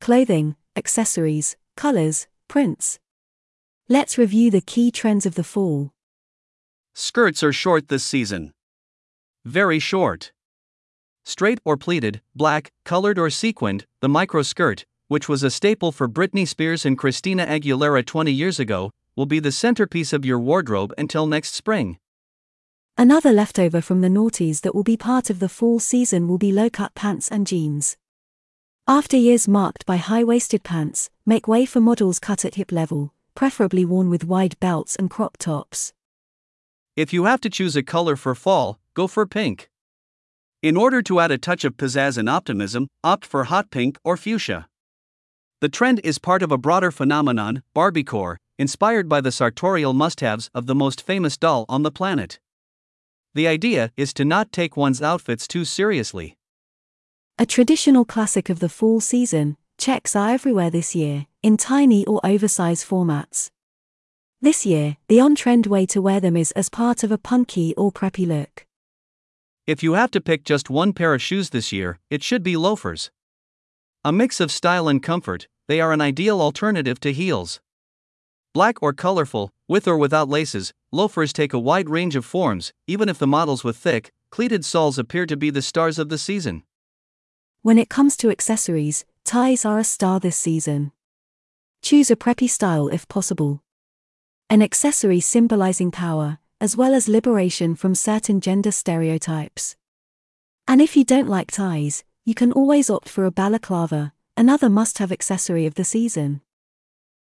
clothing, accessories, colors, prints. Let's review the key trends of the fall. Skirts are short this season. Very short. Straight or pleated, black, colored or sequined, the micro skirt, which was a staple for Britney Spears and Christina Aguilera 20 years ago, will be the centerpiece of your wardrobe until next spring. Another leftover from the noughties that will be part of the fall season will be low cut pants and jeans. After years marked by high waisted pants, make way for models cut at hip level, preferably worn with wide belts and crop tops. If you have to choose a color for fall, go for pink. In order to add a touch of pizzazz and optimism, opt for hot pink or fuchsia. The trend is part of a broader phenomenon, Barbiecore, inspired by the sartorial must haves of the most famous doll on the planet. The idea is to not take one's outfits too seriously. A traditional classic of the fall season, checks are everywhere this year, in tiny or oversized formats. This year, the on trend way to wear them is as part of a punky or preppy look. If you have to pick just one pair of shoes this year, it should be loafers. A mix of style and comfort, they are an ideal alternative to heels. Black or colorful, with or without laces, loafers take a wide range of forms, even if the models with thick, cleated soles appear to be the stars of the season. When it comes to accessories, ties are a star this season. Choose a preppy style if possible. An accessory symbolizing power, as well as liberation from certain gender stereotypes. And if you don't like ties, you can always opt for a balaclava, another must have accessory of the season.